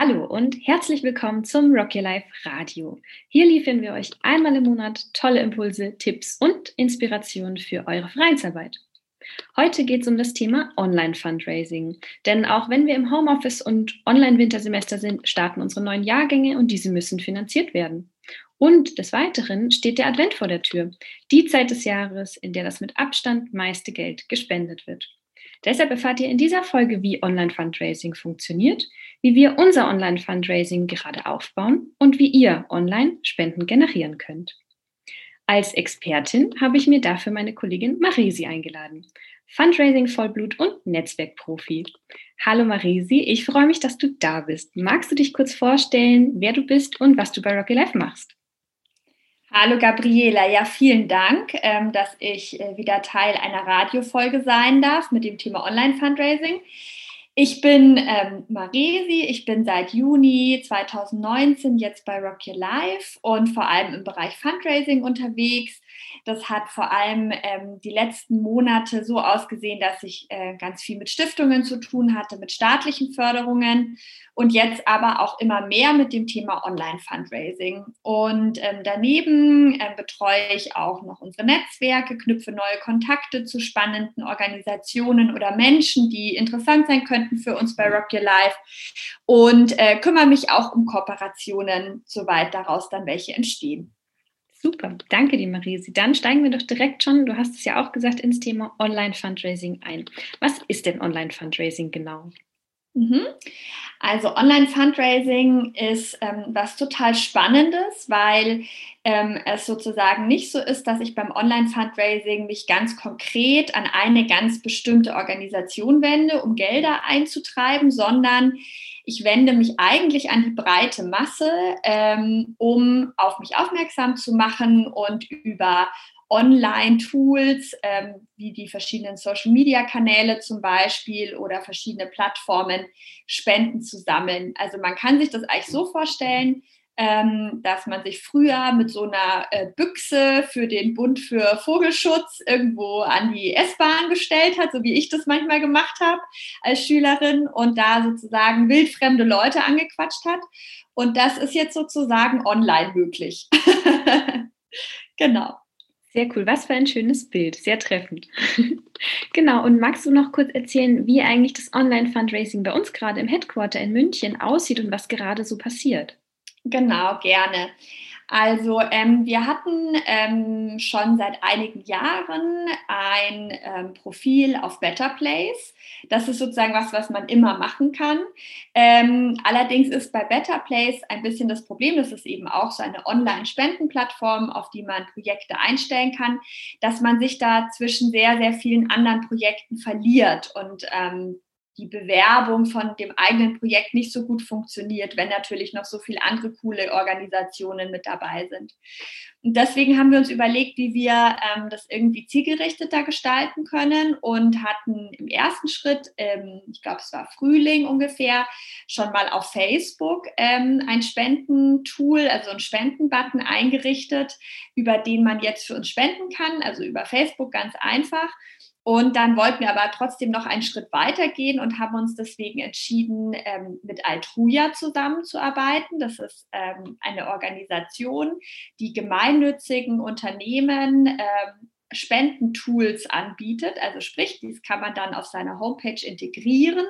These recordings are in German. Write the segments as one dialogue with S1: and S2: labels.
S1: Hallo und herzlich willkommen zum Rock Your Life Radio. Hier liefern wir euch einmal im Monat tolle Impulse, Tipps und Inspirationen für eure Vereinsarbeit. Heute geht es um das Thema Online-Fundraising. Denn auch wenn wir im Homeoffice und Online-Wintersemester sind, starten unsere neuen Jahrgänge und diese müssen finanziert werden. Und des Weiteren steht der Advent vor der Tür, die Zeit des Jahres, in der das mit Abstand meiste Geld gespendet wird. Deshalb erfahrt ihr in dieser Folge, wie Online-Fundraising funktioniert, wie wir unser Online-Fundraising gerade aufbauen und wie ihr online Spenden generieren könnt. Als Expertin habe ich mir dafür meine Kollegin Marisi eingeladen. Fundraising Vollblut und Netzwerkprofi. Hallo Marisi, ich freue mich, dass du da bist. Magst du dich kurz vorstellen, wer du bist und was du bei Rocky Life machst?
S2: Hallo Gabriela, ja, vielen Dank, ähm, dass ich äh, wieder Teil einer Radiofolge sein darf mit dem Thema Online-Fundraising. Ich bin ähm, Maresi, ich bin seit Juni 2019 jetzt bei Rock Your Life und vor allem im Bereich Fundraising unterwegs. Das hat vor allem ähm, die letzten Monate so ausgesehen, dass ich äh, ganz viel mit Stiftungen zu tun hatte, mit staatlichen Förderungen und jetzt aber auch immer mehr mit dem Thema Online-Fundraising. Und ähm, daneben äh, betreue ich auch noch unsere Netzwerke, knüpfe neue Kontakte zu spannenden Organisationen oder Menschen, die interessant sein könnten für uns bei Rock Your Life und äh, kümmere mich auch um Kooperationen, soweit daraus dann welche entstehen.
S1: Super, danke dir, Marisi. Dann steigen wir doch direkt schon, du hast es ja auch gesagt, ins Thema Online-Fundraising ein. Was ist denn Online-Fundraising genau?
S2: Mhm. Also Online-Fundraising ist ähm, was total Spannendes, weil ähm, es sozusagen nicht so ist, dass ich beim Online-Fundraising mich ganz konkret an eine ganz bestimmte Organisation wende, um Gelder einzutreiben, sondern ich wende mich eigentlich an die breite Masse, ähm, um auf mich aufmerksam zu machen und über Online-Tools ähm, wie die verschiedenen Social-Media-Kanäle zum Beispiel oder verschiedene Plattformen Spenden zu sammeln. Also man kann sich das eigentlich so vorstellen, ähm, dass man sich früher mit so einer äh, Büchse für den Bund für Vogelschutz irgendwo an die S-Bahn gestellt hat, so wie ich das manchmal gemacht habe als Schülerin und da sozusagen wildfremde Leute angequatscht hat. Und das ist jetzt sozusagen online möglich.
S1: genau. Sehr cool. Was für ein schönes Bild. Sehr treffend. genau. Und magst du noch kurz erzählen, wie eigentlich das Online-Fundraising bei uns gerade im Headquarter in München aussieht und was gerade so passiert?
S2: Genau, gerne. Also ähm, wir hatten ähm, schon seit einigen Jahren ein ähm, Profil auf Better Place. Das ist sozusagen was, was man immer machen kann. Ähm, allerdings ist bei Better Place ein bisschen das Problem, das ist eben auch so eine Online-Spendenplattform, auf die man Projekte einstellen kann, dass man sich da zwischen sehr, sehr vielen anderen Projekten verliert und ähm, die Bewerbung von dem eigenen Projekt nicht so gut funktioniert, wenn natürlich noch so viele andere coole Organisationen mit dabei sind. Und deswegen haben wir uns überlegt, wie wir ähm, das irgendwie zielgerichteter gestalten können und hatten im ersten Schritt, ähm, ich glaube es war Frühling ungefähr, schon mal auf Facebook ähm, ein Spendentool, also ein Spendenbutton eingerichtet, über den man jetzt für uns spenden kann, also über Facebook ganz einfach. Und dann wollten wir aber trotzdem noch einen Schritt weiter gehen und haben uns deswegen entschieden, ähm, mit Altruja zusammenzuarbeiten. Das ist ähm, eine Organisation, die gemeinnützigen Unternehmen ähm, Spendentools anbietet. Also sprich, dies kann man dann auf seiner Homepage integrieren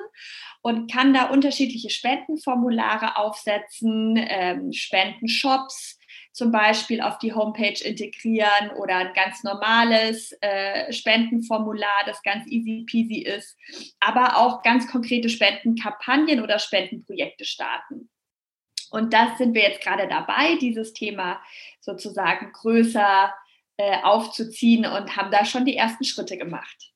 S2: und kann da unterschiedliche Spendenformulare aufsetzen, ähm, Spendenshops zum Beispiel auf die Homepage integrieren oder ein ganz normales äh, Spendenformular, das ganz easy peasy ist, aber auch ganz konkrete Spendenkampagnen oder Spendenprojekte starten. Und das sind wir jetzt gerade dabei, dieses Thema sozusagen größer äh, aufzuziehen und haben da schon die ersten Schritte gemacht.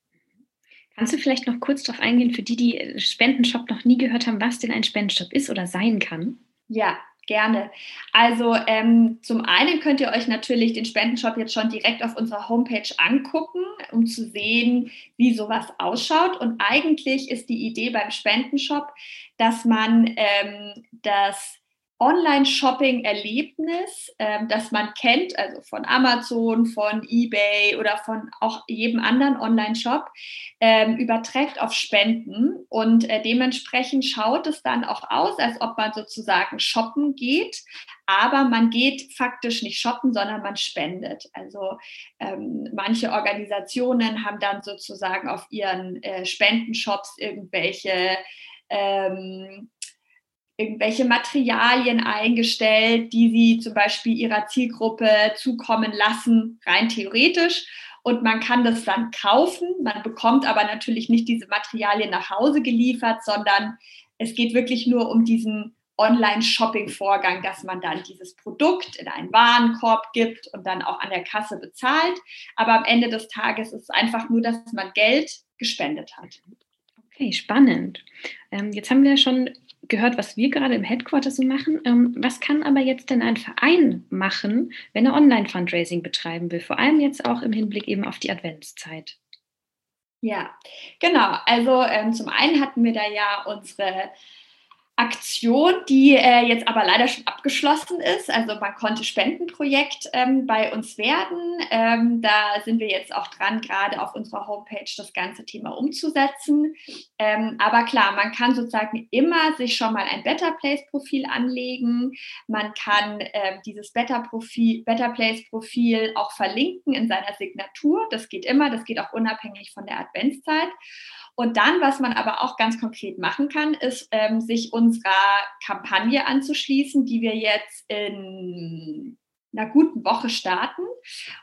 S1: Kannst du vielleicht noch kurz darauf eingehen, für die, die Spendenshop noch nie gehört haben, was denn ein Spendenshop ist oder sein kann?
S2: Ja, Gerne. Also ähm, zum einen könnt ihr euch natürlich den Spendenshop jetzt schon direkt auf unserer Homepage angucken, um zu sehen, wie sowas ausschaut. Und eigentlich ist die Idee beim Spendenshop, dass man ähm, das Online-Shopping-Erlebnis, ähm, das man kennt, also von Amazon, von eBay oder von auch jedem anderen Online-Shop, ähm, überträgt auf Spenden. Und äh, dementsprechend schaut es dann auch aus, als ob man sozusagen shoppen geht. Aber man geht faktisch nicht shoppen, sondern man spendet. Also ähm, manche Organisationen haben dann sozusagen auf ihren äh, Spendenshops irgendwelche ähm, irgendwelche Materialien eingestellt, die sie zum Beispiel ihrer Zielgruppe zukommen lassen, rein theoretisch. Und man kann das dann kaufen. Man bekommt aber natürlich nicht diese Materialien nach Hause geliefert, sondern es geht wirklich nur um diesen Online-Shopping-Vorgang, dass man dann dieses Produkt in einen Warenkorb gibt und dann auch an der Kasse bezahlt. Aber am Ende des Tages ist es einfach nur, dass man Geld gespendet hat.
S1: Okay, spannend. Ähm, jetzt haben wir schon gehört, was wir gerade im Headquarter so machen. Ähm, was kann aber jetzt denn ein Verein machen, wenn er Online-Fundraising betreiben will? Vor allem jetzt auch im Hinblick eben auf die Adventszeit.
S2: Ja, genau. Also ähm, zum einen hatten wir da ja unsere Aktion, die äh, jetzt aber leider schon abgeschlossen ist. Also man konnte Spendenprojekt ähm, bei uns werden. Ähm, da sind wir jetzt auch dran, gerade auf unserer Homepage das ganze Thema umzusetzen. Ähm, aber klar, man kann sozusagen immer sich schon mal ein Better Place Profil anlegen. Man kann ähm, dieses Better, Profil, Better Place Profil auch verlinken in seiner Signatur. Das geht immer, das geht auch unabhängig von der Adventszeit. Und dann, was man aber auch ganz konkret machen kann, ist, ähm, sich unserer Kampagne anzuschließen, die wir jetzt in einer guten Woche starten.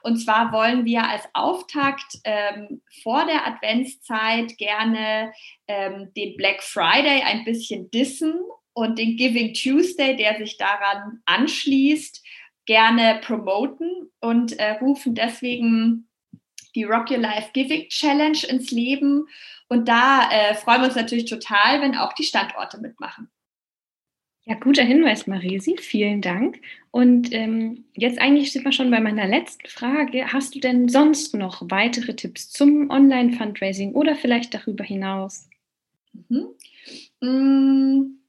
S2: Und zwar wollen wir als Auftakt ähm, vor der Adventszeit gerne ähm, den Black Friday ein bisschen dissen und den Giving Tuesday, der sich daran anschließt, gerne promoten und äh, rufen deswegen die Rock Your Life Giving Challenge ins Leben und da äh, freuen wir uns natürlich total, wenn auch die Standorte mitmachen.
S1: Ja, guter Hinweis, Marisi. Vielen Dank. Und ähm, jetzt eigentlich sind wir schon bei meiner letzten Frage. Hast du denn sonst noch weitere Tipps zum Online-Fundraising oder vielleicht darüber hinaus?
S2: Mhm. Mm.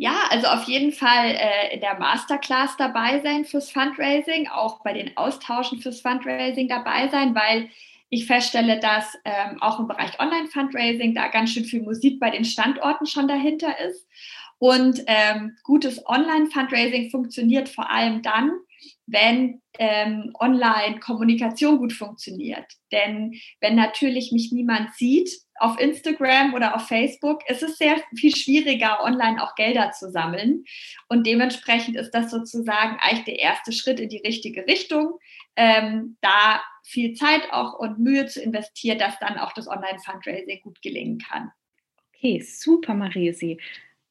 S2: Ja, also auf jeden Fall äh, in der Masterclass dabei sein fürs Fundraising, auch bei den Austauschen fürs Fundraising dabei sein, weil ich feststelle, dass ähm, auch im Bereich Online-Fundraising da ganz schön viel Musik bei den Standorten schon dahinter ist. Und ähm, gutes Online-Fundraising funktioniert vor allem dann, wenn ähm, Online-Kommunikation gut funktioniert. Denn wenn natürlich mich niemand sieht auf Instagram oder auf Facebook, ist es sehr viel schwieriger, online auch Gelder zu sammeln. Und dementsprechend ist das sozusagen eigentlich der erste Schritt in die richtige Richtung, ähm, da viel Zeit auch und Mühe zu investieren, dass dann auch das Online-Fundraising gut gelingen kann.
S1: Okay, super, Marisi.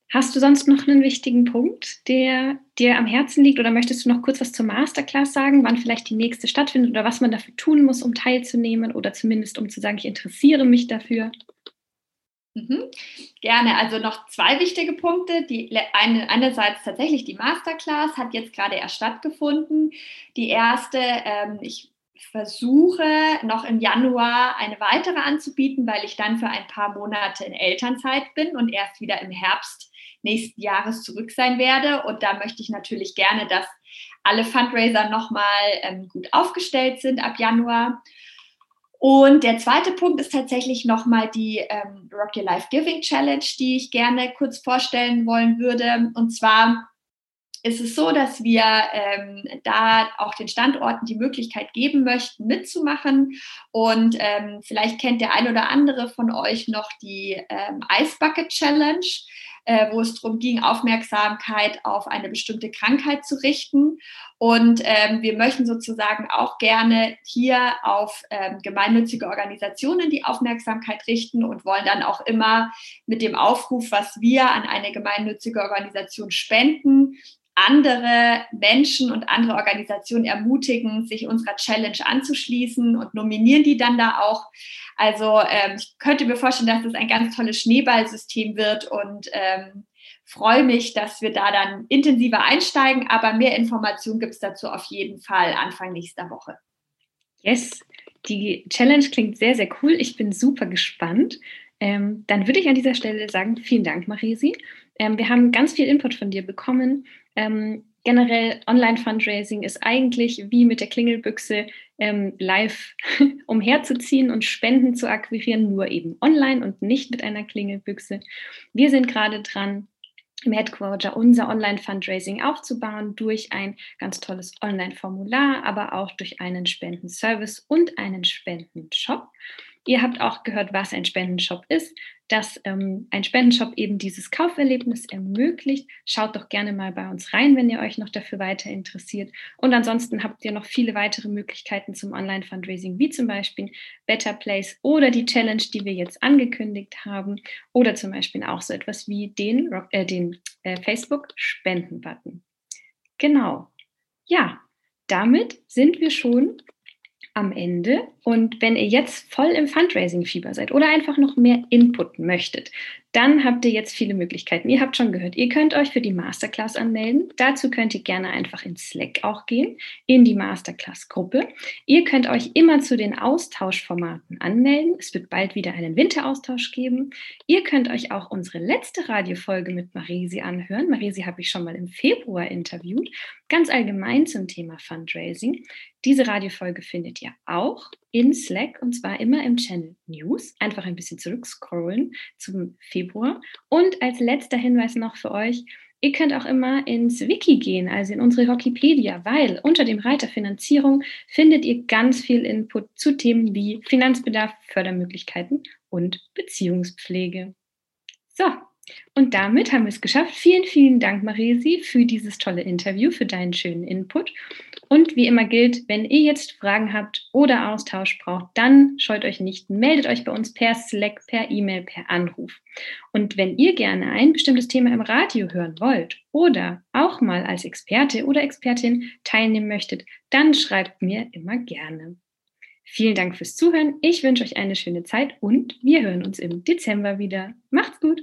S1: Hast du sonst noch einen wichtigen Punkt, der dir am Herzen liegt oder möchtest du noch kurz was zur Masterclass sagen, wann vielleicht die nächste stattfindet oder was man dafür tun muss, um teilzunehmen oder zumindest um zu sagen, ich interessiere mich dafür?
S2: Mhm. Gerne. Also noch zwei wichtige Punkte. Die eine, einerseits tatsächlich die Masterclass hat jetzt gerade erst stattgefunden. Die erste, ähm, ich versuche noch im Januar eine weitere anzubieten, weil ich dann für ein paar Monate in Elternzeit bin und erst wieder im Herbst nächsten Jahres zurück sein werde. Und da möchte ich natürlich gerne, dass alle Fundraiser nochmal ähm, gut aufgestellt sind ab Januar. Und der zweite Punkt ist tatsächlich nochmal die ähm, Rock Your Life Giving Challenge, die ich gerne kurz vorstellen wollen würde. Und zwar ist es so, dass wir ähm, da auch den Standorten die Möglichkeit geben möchten, mitzumachen. Und ähm, vielleicht kennt der ein oder andere von euch noch die ähm, Ice Bucket Challenge äh, wo es darum ging, Aufmerksamkeit auf eine bestimmte Krankheit zu richten. Und ähm, wir möchten sozusagen auch gerne hier auf ähm, gemeinnützige Organisationen die Aufmerksamkeit richten und wollen dann auch immer mit dem Aufruf, was wir an eine gemeinnützige Organisation spenden, andere Menschen und andere Organisationen ermutigen, sich unserer Challenge anzuschließen und nominieren die dann da auch. Also ähm, ich könnte mir vorstellen, dass das ein ganz tolles Schneeballsystem wird und ähm, freue mich, dass wir da dann intensiver einsteigen. Aber mehr Informationen gibt es dazu auf jeden Fall Anfang nächster Woche.
S1: Yes, die Challenge klingt sehr, sehr cool. Ich bin super gespannt. Ähm, dann würde ich an dieser Stelle sagen, vielen Dank, Marisi. Ähm, wir haben ganz viel Input von dir bekommen. Ähm, generell Online-Fundraising ist eigentlich wie mit der Klingelbüchse ähm, live umherzuziehen und Spenden zu akquirieren, nur eben online und nicht mit einer Klingelbüchse. Wir sind gerade dran, im Headquarter unser Online-Fundraising aufzubauen durch ein ganz tolles Online-Formular, aber auch durch einen Spendenservice und einen Spendenshop. Ihr habt auch gehört, was ein Spendenshop ist, dass ähm, ein Spendenshop eben dieses Kauferlebnis ermöglicht. Schaut doch gerne mal bei uns rein, wenn ihr euch noch dafür weiter interessiert. Und ansonsten habt ihr noch viele weitere Möglichkeiten zum Online-Fundraising, wie zum Beispiel Better Place oder die Challenge, die wir jetzt angekündigt haben, oder zum Beispiel auch so etwas wie den, äh, den äh, Facebook-Spenden-Button. Genau. Ja, damit sind wir schon am Ende. Und wenn ihr jetzt voll im Fundraising-Fieber seid oder einfach noch mehr Input möchtet, dann habt ihr jetzt viele Möglichkeiten. Ihr habt schon gehört, ihr könnt euch für die Masterclass anmelden. Dazu könnt ihr gerne einfach in Slack auch gehen, in die Masterclass-Gruppe. Ihr könnt euch immer zu den Austauschformaten anmelden. Es wird bald wieder einen Winteraustausch geben. Ihr könnt euch auch unsere letzte Radiofolge mit Marisi anhören. Marisi habe ich schon mal im Februar interviewt, ganz allgemein zum Thema Fundraising. Diese Radiofolge findet ihr auch in Slack und zwar immer im Channel News. Einfach ein bisschen zurückscrollen zum Februar. Und als letzter Hinweis noch für euch, Ihr könnt auch immer ins Wiki gehen, also in unsere Wikipedia, weil unter dem Reiter Finanzierung findet ihr ganz viel Input zu Themen wie Finanzbedarf, Fördermöglichkeiten und Beziehungspflege. So, und damit haben wir es geschafft. Vielen, vielen Dank, Marisi, für dieses tolle Interview, für deinen schönen Input. Und wie immer gilt, wenn ihr jetzt Fragen habt oder Austausch braucht, dann scheut euch nicht, meldet euch bei uns per Slack, per E-Mail, per Anruf. Und wenn ihr gerne ein bestimmtes Thema im Radio hören wollt oder auch mal als Experte oder Expertin teilnehmen möchtet, dann schreibt mir immer gerne. Vielen Dank fürs Zuhören. Ich wünsche euch eine schöne Zeit und wir hören uns im Dezember wieder. Macht's gut!